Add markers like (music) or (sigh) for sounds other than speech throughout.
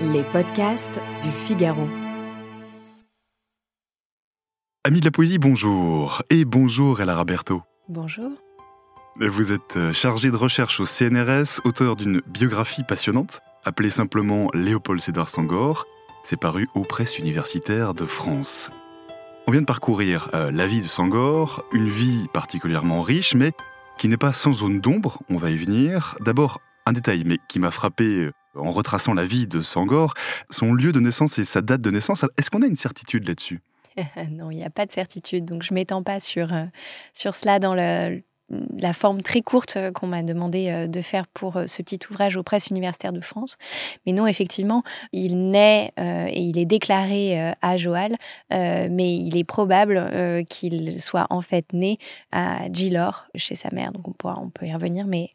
Les podcasts du Figaro. Amis de la poésie, bonjour. Et bonjour Ella Raberto. Bonjour. Vous êtes euh, chargé de recherche au CNRS, auteur d'une biographie passionnante, appelée simplement Léopold Sédar Sangor. C'est paru aux presses universitaires de France. On vient de parcourir euh, la vie de Sangor, une vie particulièrement riche, mais qui n'est pas sans zone d'ombre, on va y venir. D'abord, un détail, mais qui m'a frappé euh, en retraçant la vie de Sangor, son lieu de naissance et sa date de naissance. Est-ce qu'on a une certitude là-dessus? (laughs) Non, il n'y a pas de certitude, donc je m'étends pas sur, euh, sur cela dans la forme très courte euh, qu'on m'a demandé de faire pour ce petit ouvrage aux presses universitaires de France. Mais non, effectivement, il naît et il est déclaré à Joal, mais il est probable qu'il soit en fait né à Gilor, chez sa mère. Donc on, on peut y revenir, mais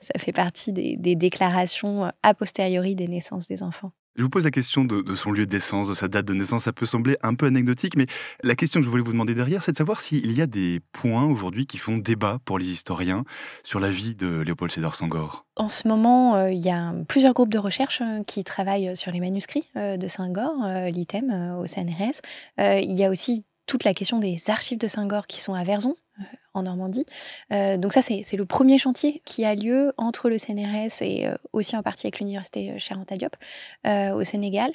ça fait partie des, déclarations euh, a posteriori des naissances des enfants. Je vous pose la question de, son lieu de naissance, de sa date de naissance. Ça peut sembler un peu anecdotique, mais la question que je voulais vous demander derrière, c'est de savoir s'il y a des points aujourd'hui qui font débat pour les historiens sur la vie de Léopold Sédar Senghor. En ce moment, euh, il y a plusieurs groupes de recherche euh, qui travaillent sur les manuscrits de Senghor, l'ITEM au CNRS. il y a aussi toute la question des archives de Senghor qui sont à Verzon, en Normandie. Euh, donc ça, c'est le premier chantier qui a lieu entre le CNRS et euh, aussi en partie avec l'université Charente Diop au Sénégal.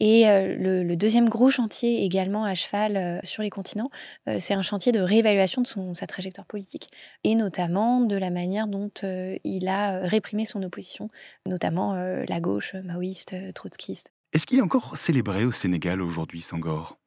Et le, deuxième gros chantier également à cheval sur les continents, c'est un chantier de réévaluation de son, sa trajectoire politique et notamment de la manière dont il a réprimé son opposition, notamment la gauche maoïste, trotskiste. Est-ce qu'il est encore célébré au Sénégal aujourd'hui, Sangor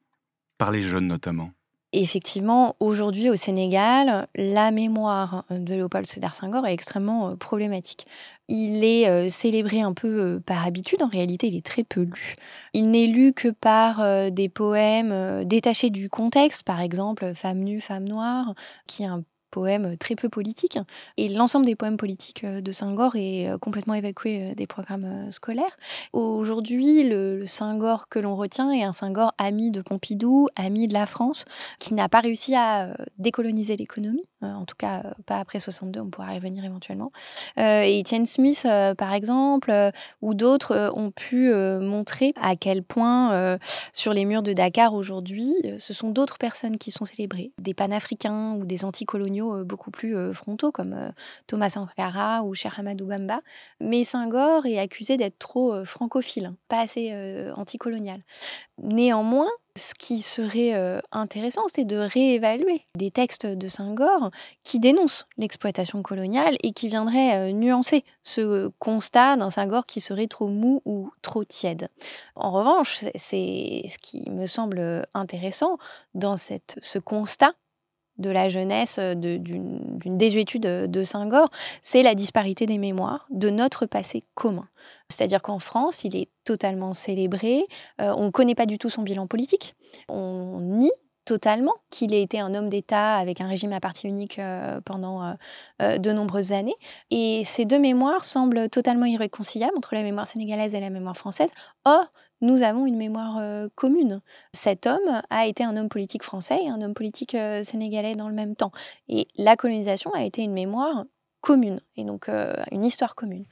Par les jeunes notamment? Effectivement, aujourd'hui au Sénégal, la mémoire de Léopold Sédar Senghor est extrêmement euh, problématique. Il est euh, célébré un peu euh, par habitude, en réalité il est très peu lu. Il n'est lu que par des poèmes détachés du contexte, par exemple Femme nue, femme noire, qui est un poèmes très peu politiques. Et l'ensemble des poèmes politiques euh, de Senghor est euh, complètement évacué euh, des programmes scolaires. Aujourd'hui, le, Senghor que l'on retient est un Senghor ami de Pompidou, ami de la France, qui n'a pas réussi à décoloniser l'économie, en tout cas pas après 62, on pourra y revenir éventuellement. et Etienne Smith, par exemple, ou d'autres ont pu montrer à quel point sur les murs de Dakar aujourd'hui, ce sont d'autres personnes qui sont célébrées, des panafricains ou des anticoloniaux euh, beaucoup plus euh, frontaux comme euh, Thomas Sankara ou Cheikh Hamadou Bamba. Mais Senghor est accusé d'être trop francophile, pas assez anticolonial. Néanmoins, ce qui serait intéressant, c'est de réévaluer des textes de Senghor qui dénoncent l'exploitation coloniale et qui viendraient nuancer ce constat d'un Senghor qui serait trop mou ou trop tiède. En revanche, c'est ce qui me semble intéressant dans ce constat de la jeunesse, euh, d'une désuétude de, de Senghor, c'est la disparité des mémoires de notre passé commun. C'est-à-dire qu'en France, il est totalement célébré, euh, on ne connaît pas du tout son bilan politique, on nie totalement qu'il ait été un homme d'État avec un régime à parti unique euh, pendant de nombreuses années. Et ces deux mémoires semblent totalement irréconciliables entre la mémoire sénégalaise et la mémoire française. Or, nous avons une mémoire euh, commune. Cet homme a été un homme politique français et un homme politique euh, sénégalais dans le même temps. Et la colonisation a été une mémoire commune et donc euh, une histoire commune.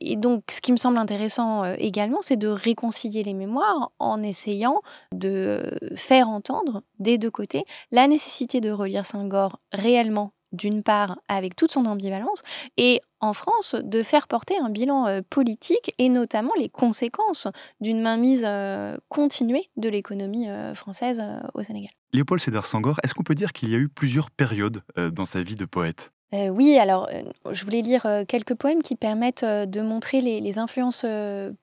Et donc ce qui me semble intéressant également, c'est de réconcilier les mémoires en essayant de faire entendre des deux côtés la nécessité de relire Senghor réellement d'une part avec toute son ambivalence, et en France de faire porter un bilan euh, politique et notamment les conséquences d'une mainmise euh, continuée de l'économie euh, française au Sénégal. Léopold Sédar Senghor, est-ce qu'on peut dire qu'il y a eu plusieurs périodes dans sa vie de poète? Oui, alors je voulais lire quelques poèmes qui permettent de montrer les, influences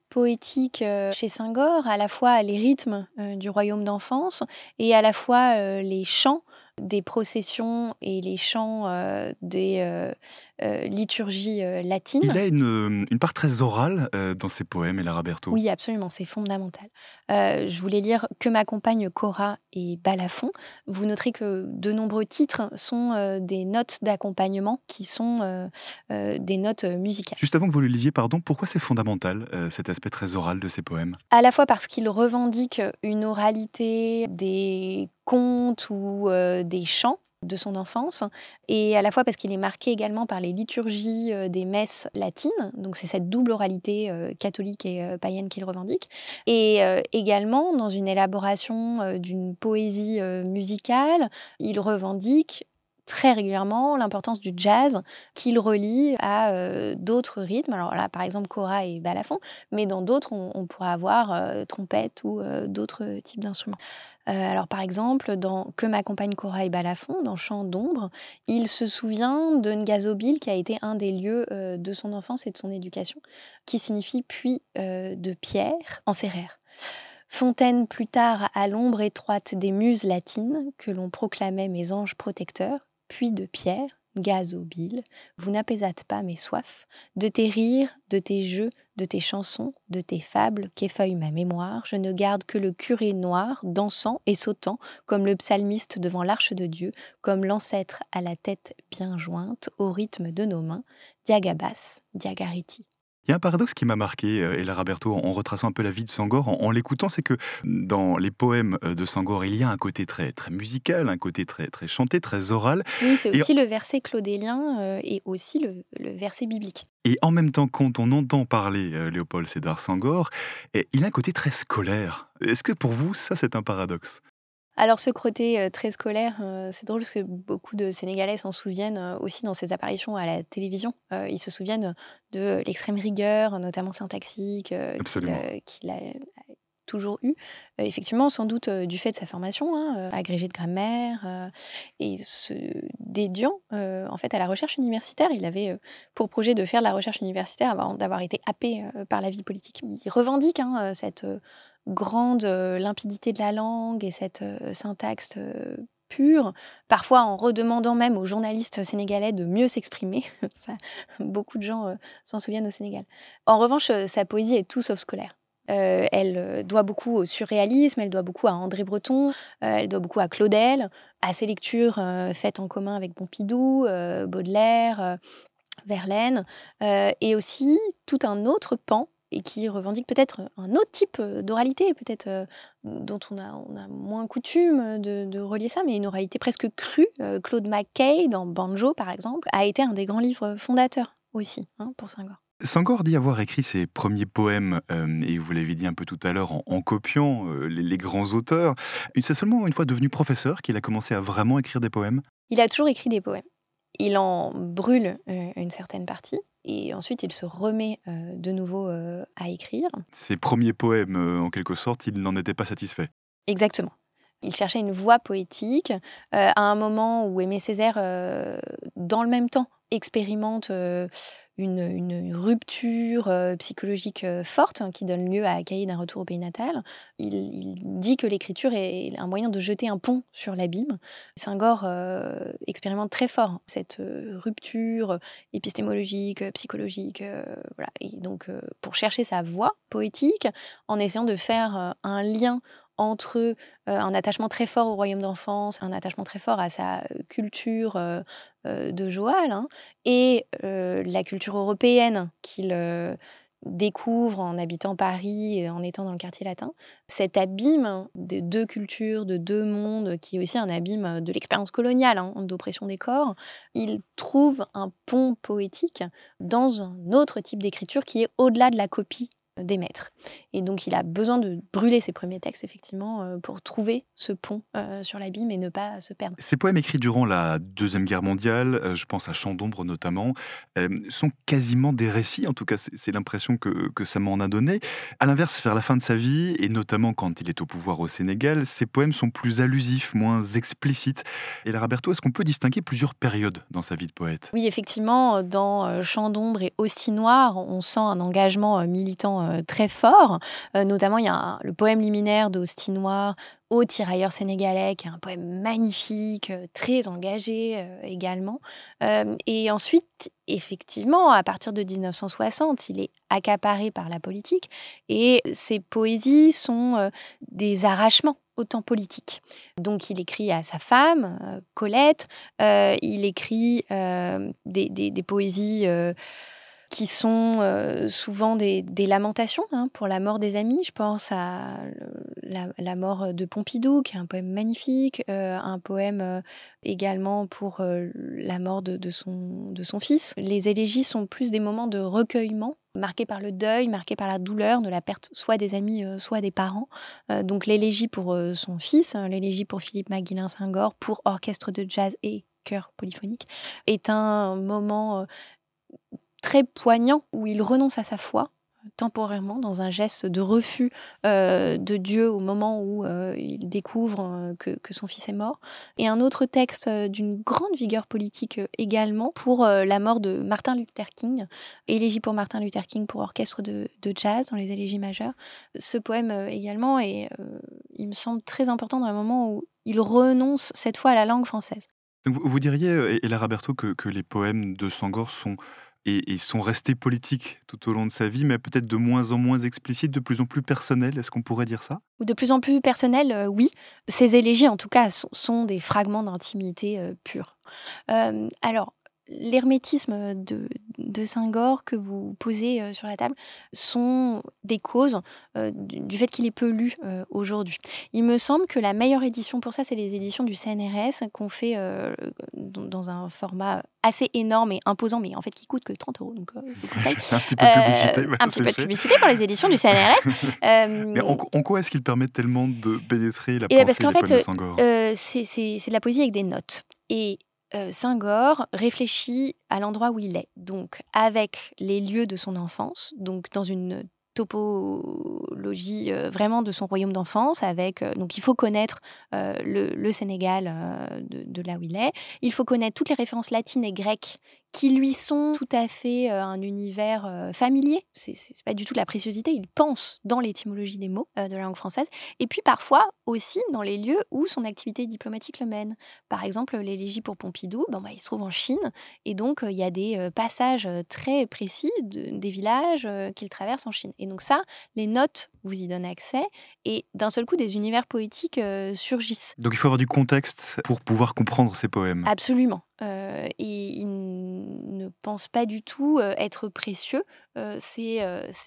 poétiques chez Senghor, à la fois les rythmes du royaume d'enfance et à la fois les chants des processions et les chants euh, des euh, euh, liturgies latines. Il a une, une part très orale dans ses poèmes, Ella Raberto. Oui, absolument, c'est fondamental. je voulais lire Que m'accompagne Cora et Balafon. Vous noterez que de nombreux titres sont des notes d'accompagnement qui sont des notes musicales. Juste avant que vous le lisiez, pardon, pourquoi c'est fondamental cet aspect très oral de ces poèmes? À la fois parce qu'il revendique une oralité des contes ou des chants de son enfance, et à la fois parce qu'il est marqué également par les liturgies des messes latines, donc c'est cette double oralité catholique et païenne qu'il revendique, et également dans une élaboration d'une poésie musicale, il revendique très régulièrement l'importance du jazz qu'il relie à euh, d'autres rythmes. Alors là, par exemple, kora et balafon, mais dans d'autres, on, pourrait avoir euh, trompette ou euh, d'autres types d'instruments. alors par exemple, dans Que m'accompagne kora et balafon, dans Chant d'ombre, il se souvient de Ngazobil, qui a été un des lieux de son enfance et de son éducation, qui signifie puits de pierre en serrère. Fontaine plus tard à l'ombre étroite des muses latines, que l'on proclamait mes anges protecteurs, puis de pierre, gaz au bile, vous n'apaisâtes pas mes soifs, de tes rires, de tes jeux, de tes chansons, de tes fables qu'effeuille ma mémoire, je ne garde que le curé noir, dansant et sautant, comme le psalmiste devant l'arche de Dieu, comme l'ancêtre à la tête bien jointe, au rythme de nos mains, Diagabas, Diagariti. Il y a un paradoxe qui m'a marqué, euh, Ella Roberto, en retraçant un peu la vie de Sangor, en, l'écoutant, c'est que dans les poèmes euh, de Sangor, il y a un côté très, très musical, un côté très, très chanté, très oral. Oui, c'est aussi le verset claudélien euh, et aussi le, verset biblique. Et en même temps, quand on entend parler Léopold Sédar Sangor, il a un côté très scolaire. Est-ce que pour vous, ça, c'est un paradoxe? Alors ce côté très scolaire, c'est drôle parce que beaucoup de Sénégalais s'en souviennent aussi dans ses apparitions à la télévision. ils se souviennent de l'extrême rigueur, notamment syntaxique, qu'il a toujours eu. effectivement, sans doute du fait de sa formation, hein, agrégé de grammaire, et se dédiant en fait à la recherche universitaire. Il avait pour projet de faire de la recherche universitaire avant d'avoir été happé par la vie politique. Il revendique hein, cette grande euh, limpidité de la langue et cette euh, syntaxe euh, pure, parfois en redemandant même aux journalistes sénégalais de mieux s'exprimer. (laughs) beaucoup de gens s'en souviennent au Sénégal. En revanche, sa poésie est tout sauf scolaire. Elle doit beaucoup au surréalisme, elle doit beaucoup à André Breton, elle doit beaucoup à Claudel, à ses lectures faites en commun avec Pompidou, Baudelaire, Verlaine, et aussi tout un autre pan et qui revendique peut-être un autre type euh, d'oralité, peut-être euh, dont on a, moins coutume de, relier ça, mais une oralité presque crue. Euh, Claude McKay, dans Banjo par exemple, a été un des grands livres fondateurs aussi hein, pour Senghor. Senghor dit avoir écrit ses premiers poèmes, et vous l'avez dit un peu tout à l'heure, en, copiant les, grands auteurs. C'est seulement une fois devenu professeur qu'il a commencé à vraiment écrire des poèmes? Il a toujours écrit des poèmes. Il en brûle une certaine partie, et ensuite il se remet euh, de nouveau euh, à écrire. Ses premiers poèmes, euh, en quelque sorte, il n'en était pas satisfait. Exactement. Il cherchait une voix poétique à un moment où Aimé Césaire, dans le même temps, expérimente une, rupture euh, psychologique euh, forte hein, qui donne lieu à Cahier d'un retour au pays natal. Il, dit que l'écriture est un moyen de jeter un pont sur l'abîme. Senghor euh, expérimente très fort cette rupture épistémologique, psychologique. voilà. Et donc, pour chercher sa voix poétique, en essayant de faire un lien entre un attachement très fort au royaume d'enfance, un attachement très fort à sa culture de Joal, hein, et la culture européenne qu'il découvre en habitant Paris et en étant dans le quartier latin, cet abîme de deux cultures, de deux mondes, qui est aussi un abîme de l'expérience coloniale, hein, d'oppression des corps, il trouve un pont poétique dans un autre type d'écriture qui est au-delà de la copie des maîtres. Et donc il a besoin de brûler ses premiers textes, effectivement, euh, pour trouver ce pont euh, sur l'abîme et ne pas se perdre. Ces poèmes écrits durant la Deuxième Guerre mondiale, euh, je pense à Chant d'ombre notamment, sont quasiment des récits, en tout cas c'est l'impression que, que, ça m'en a donné. À l'inverse, vers la fin de sa vie, et notamment quand il est au pouvoir au Sénégal, ces poèmes sont plus allusifs, moins explicites. Et là, Roberto, est-ce qu'on peut distinguer plusieurs périodes dans sa vie de poète? Oui, effectivement, dans Chant d'ombre et Aussi noir, on sent un engagement militant euh, très fort. Euh, notamment, il y a le poème liminaire d'Austin Noir au tirailleur sénégalais, qui est un poème magnifique, euh, très engagé également. et ensuite, effectivement, à partir de 1960, il est accaparé par la politique et ses poésies sont des arrachements au temps politique. Donc il écrit à sa femme, Colette, il écrit des, poésies qui sont souvent des, lamentations hein, pour la mort des amis. Je pense à la, mort de Pompidou, qui est un poème magnifique, un poème également pour la mort de, son, de son fils. Les élégies sont plus des moments de recueillement marqués par le deuil, marqués par la douleur de la perte soit des amis, soit des parents. donc l'élégie pour son fils, hein, l'élégie pour Philippe Maguilin-Singor, pour orchestre de jazz et chœur polyphonique, est un moment très poignant où il renonce à sa foi temporairement dans un geste de refus euh, de Dieu au moment où euh, il découvre euh, que, son fils est mort. Et un autre texte d'une grande vigueur politique également pour la mort de Martin Luther King, Élégie pour Martin Luther King pour orchestre de, jazz dans les élégies majeures. Ce poème également est, il me semble, très important dans un moment où il renonce cette fois à la langue française. vous, diriez, Roberto, que, que les poèmes de Sangor sont et, sont restés politiques tout au long de sa vie, mais peut-être de moins en moins explicites, de plus en plus personnels. Est-ce qu'on pourrait dire ça? De plus en plus personnels, euh, oui. Ces élégies, en tout cas, sont, des fragments d'intimité euh, pure. Euh, alors, l'hermétisme de, de Saint-Gor que vous posez euh, sur la table sont des causes euh, du, fait qu'il est peu lu euh, aujourd'hui. Il me semble que la meilleure édition pour ça, c'est les éditions du CNRS qu'on fait dans un format assez énorme et imposant, mais en fait qui coûte que 30 euros. Donc, (laughs) un petit peu de publicité. un petit peu de publicité pour les éditions du CNRS. (laughs) mais en, quoi est-ce qu'il permet tellement de pénétrer la pensée parce qu'en fait, c'est de la poésie avec des notes. Et euh, Saint-Gor réfléchit à l'endroit où il est, donc avec les lieux de son enfance, donc dans une topologie euh, vraiment de son royaume d'enfance. Avec euh, donc il faut connaître le, Sénégal de, là où il est. Il faut connaître toutes les références latines et grecques qui lui sont tout à fait euh, un univers euh, familier. C'est pas du tout la préciosité. Il pense dans l'étymologie des mots euh, de la langue française. Et puis parfois aussi dans les lieux où son activité diplomatique le mène. Par exemple, l'élégie pour Pompidou, bah, il se trouve en Chine. Et donc, il y a des passages très précis des villages qu'il traverse en Chine. Donc ça, les notes vous y donnent accès. Et d'un seul coup, des univers poétiques surgissent. Donc il faut avoir du contexte pour pouvoir comprendre ces poèmes. Absolument. et il ne pense pas du tout être précieux. C'est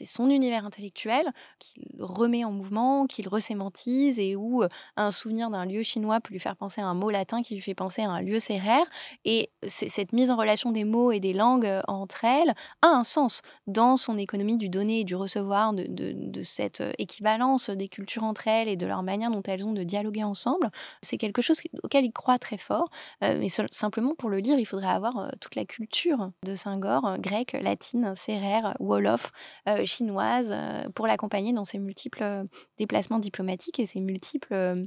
son univers intellectuel qu'il remet en mouvement, qu'il resémantise et où un souvenir d'un lieu chinois peut lui faire penser à un mot latin qui lui fait penser à un lieu sérère. Et cette mise en relation des mots et des langues entre elles a un sens dans son économie du donner et du recevoir, de, cette équivalence des cultures entre elles et de leur manière dont elles ont de dialoguer ensemble. C'est quelque chose auquel il croit très fort. mais simplement pour le lire, il faudrait avoir toute la culture de Saint-Gor, euh, grecque, latine, sérère, wolof, euh, chinoise, euh, pour l'accompagner dans ses multiples déplacements diplomatiques et ses multiples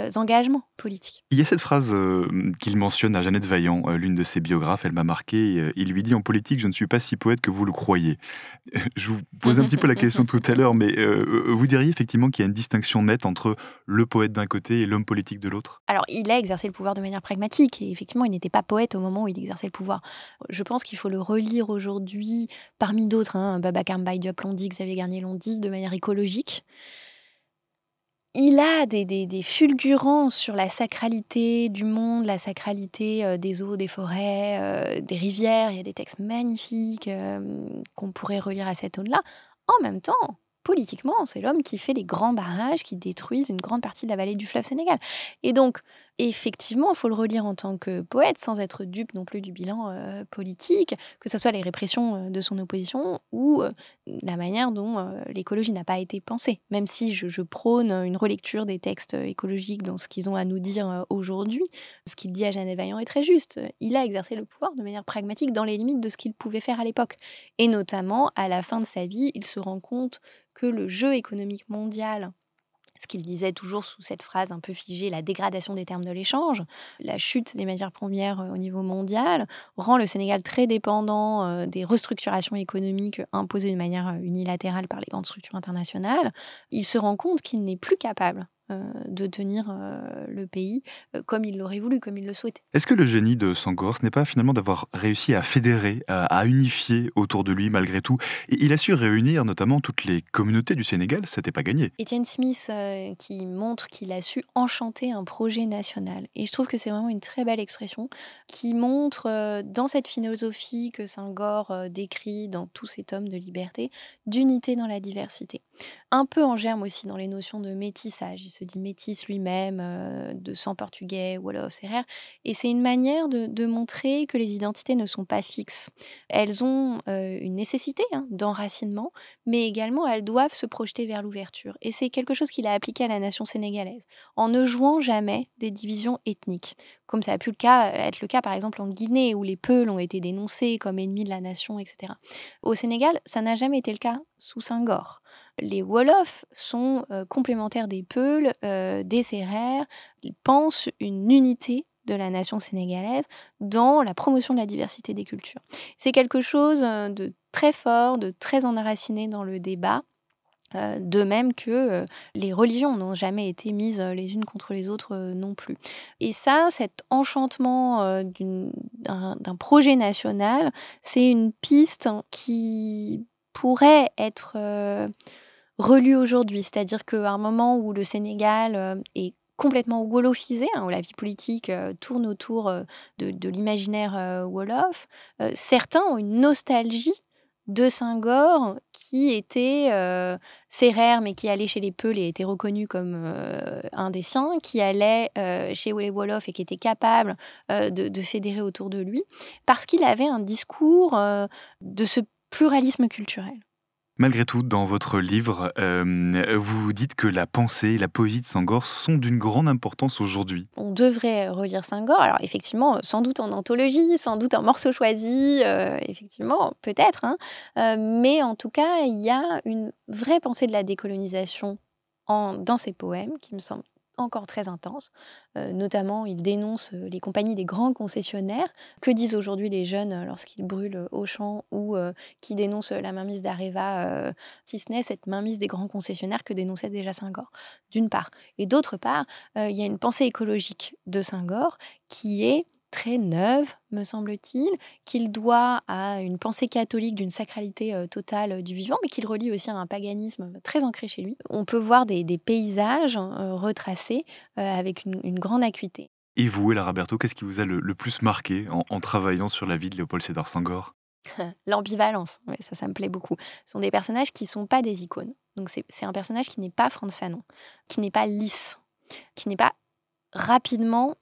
euh, engagements politiques. Il y a cette phrase euh, qu'il mentionne à Jeannette Vaillant, euh, l'une de ses biographes, elle m'a marqué. il lui dit En politique, je ne suis pas si poète que vous le croyez. (laughs) Je vous pose un petit peu la (laughs) question tout à l'heure, mais vous diriez effectivement qu'il y a une distinction nette entre le poète d'un côté et l'homme politique de l'autre? Alors, il a exercé le pouvoir de manière pragmatique, et effectivement, il n'était pas poète au moment où il exerçait le pouvoir. Je pense qu'il faut le relire aujourd'hui, parmi d'autres, hein, Babacar Mbaye l'ont dit, Xavier Garnier l'ont dit, de manière écologique il a des, des, fulgurances sur la sacralité du monde, la sacralité euh, des eaux, des forêts, euh, des rivières. Il y a des textes magnifiques euh, qu'on pourrait relire à cette aune-là. En même temps, politiquement, c'est l'homme qui fait les grands barrages qui détruisent une grande partie de la vallée du fleuve Sénégal. Et donc, effectivement, il faut le relire en tant que poète, sans être dupe non plus du bilan euh, politique, que ce soit les répressions euh, de son opposition ou euh, la manière dont l'écologie n'a pas été pensée. Même si je, prône une relecture des textes écologiques dans ce qu'ils ont à nous dire aujourd'hui, ce qu'il dit à Jeannette Vaillant est très juste. Il a exercé le pouvoir de manière pragmatique dans les limites de ce qu'il pouvait faire à l'époque. Et notamment, à la fin de sa vie, il se rend compte que le jeu économique mondial ce qu'il disait toujours sous cette phrase un peu figée, la dégradation des termes de l'échange, la chute des matières premières euh, au niveau mondial, rend le Sénégal très dépendant euh, des restructurations économiques imposées de manière euh, unilatérale par les grandes structures internationales. Il se rend compte qu'il n'est plus capable de tenir le pays comme il l'aurait voulu, comme il le souhaitait. Est-ce que le génie de Sangor, ce n'est pas finalement d'avoir réussi à fédérer, à, unifier autour de lui malgré tout Et il a su réunir notamment toutes les communautés du Sénégal, c'était pas gagné. Etienne Smith qui montre qu'il a su enchanter un projet national. Et je trouve que c'est vraiment une très belle expression qui montre dans cette philosophie que Senghor décrit dans tous ses tomes de liberté, d'unité dans la diversité. Un peu en germe aussi dans les notions de métissage. Il se dit métis lui-même, de sang portugais, wolof, serrère. Et c'est une manière de, montrer que les identités ne sont pas fixes. Elles ont une nécessité hein, d'enracinement, mais également elles doivent se projeter vers l'ouverture. Et c'est quelque chose qu'il a appliqué à la nation sénégalaise, en ne jouant jamais des divisions ethniques, comme ça a pu le cas, être le cas par exemple en Guinée, où les Peuls ont été dénoncés comme ennemis de la nation, etc. Au Sénégal, ça n'a jamais été le cas sous Senghor. Les Wolofs sont complémentaires des Peuls, des Sérères, ils pensent une unité de la nation sénégalaise dans la promotion de la diversité des cultures. C'est quelque chose de très fort, de très enraciné dans le débat. de même que les religions n'ont jamais été mises les unes contre les autres non plus. Et ça, cet enchantement d'un projet national, c'est une piste qui pourrait être relu aujourd'hui. C'est-à-dire qu'à un moment où le Sénégal est complètement wolofisé, hein, où la vie politique euh, tourne autour euh, de, l'imaginaire euh, wolof, certains ont une nostalgie de Senghor qui était sérère mais qui allait chez les Peuls et était reconnu comme un des siens, qui allait chez les Wolof et qui était capable de, fédérer autour de lui, parce qu'il avait un discours de ce pluralisme culturel. Malgré tout, dans votre livre, euh, vous dites que la pensée et la poésie de Senghor sont d'une grande importance aujourd'hui. On devrait relire Senghor. Alors effectivement, sans doute en anthologie, sans doute en morceaux choisis, euh, effectivement, peut-être. Hein. Euh, mais en tout cas, il y a une vraie pensée de la décolonisation en, dans ces poèmes qui me semble encore très intense. Euh, notamment, il dénonce euh, les compagnies des grands concessionnaires. Que disent aujourd'hui les jeunes euh, lorsqu'ils brûlent Auchan ou qui dénoncent la mainmise d'Areva, si ce n'est cette mainmise des grands concessionnaires que dénonçait déjà Senghor, d'une part. Et d'autre part, il y a une pensée écologique de Senghor qui est très neuve, me semble-t-il, qu'il doit à une pensée catholique d'une sacralité euh, totale euh, du vivant, mais qu'il relie aussi à un paganisme très ancré chez lui. On peut voir des, paysages euh, retracés avec une, grande acuité. Et vous, Ella Roberto, qu'est-ce qui vous a le, plus marqué en, travaillant sur la vie de Léopold Sédar Senghor? (laughs) L'ambivalence, ça, ça me plaît beaucoup. Ce sont des personnages qui ne sont pas des icônes. Donc c'est un personnage qui n'est pas Franz Fanon, qui n'est pas lisse, qui n'est pas rapidement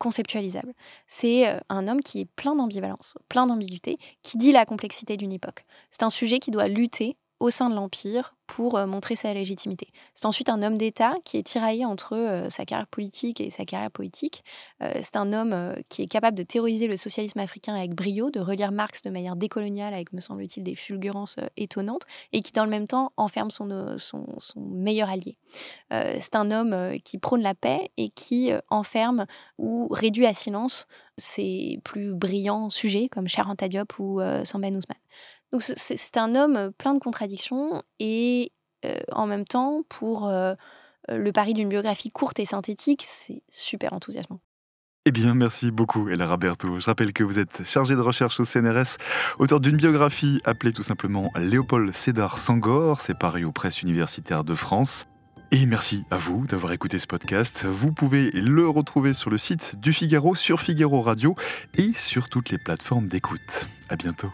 conceptualisable. C'est euh, un homme qui est plein d'ambivalence, plein d'ambiguïté, qui dit la complexité d'une époque. C'est un sujet qui doit lutter au sein de l'Empire pour euh, montrer sa légitimité. C'est ensuite un homme d'État qui est tiraillé entre euh, sa carrière politique et sa carrière poétique. Euh, c'est un homme qui est capable de théoriser le socialisme africain avec brio, de relire Marx de manière décoloniale avec, me semble-t-il, des fulgurances étonnantes, et qui, dans le même temps, enferme son, meilleur allié. c'est un homme qui prône la paix et qui enferme ou réduit à silence ses plus brillants sujets, comme Charanta Diop ou Samba Ousmane. C'est un homme plein de contradictions et en même temps, pour le pari d'une biographie courte et synthétique, c'est super enthousiasmant. Eh bien, merci beaucoup, Ella Roberto. Je rappelle que vous êtes chargé de recherche au CNRS, auteur d'une biographie appelée tout simplement Léopold Sédar Sangor. C'est paru aux presses universitaires de France. Et merci à vous d'avoir écouté ce podcast. Vous pouvez le retrouver sur le site du Figaro, sur Figaro Radio et sur toutes les plateformes d'écoute. À bientôt.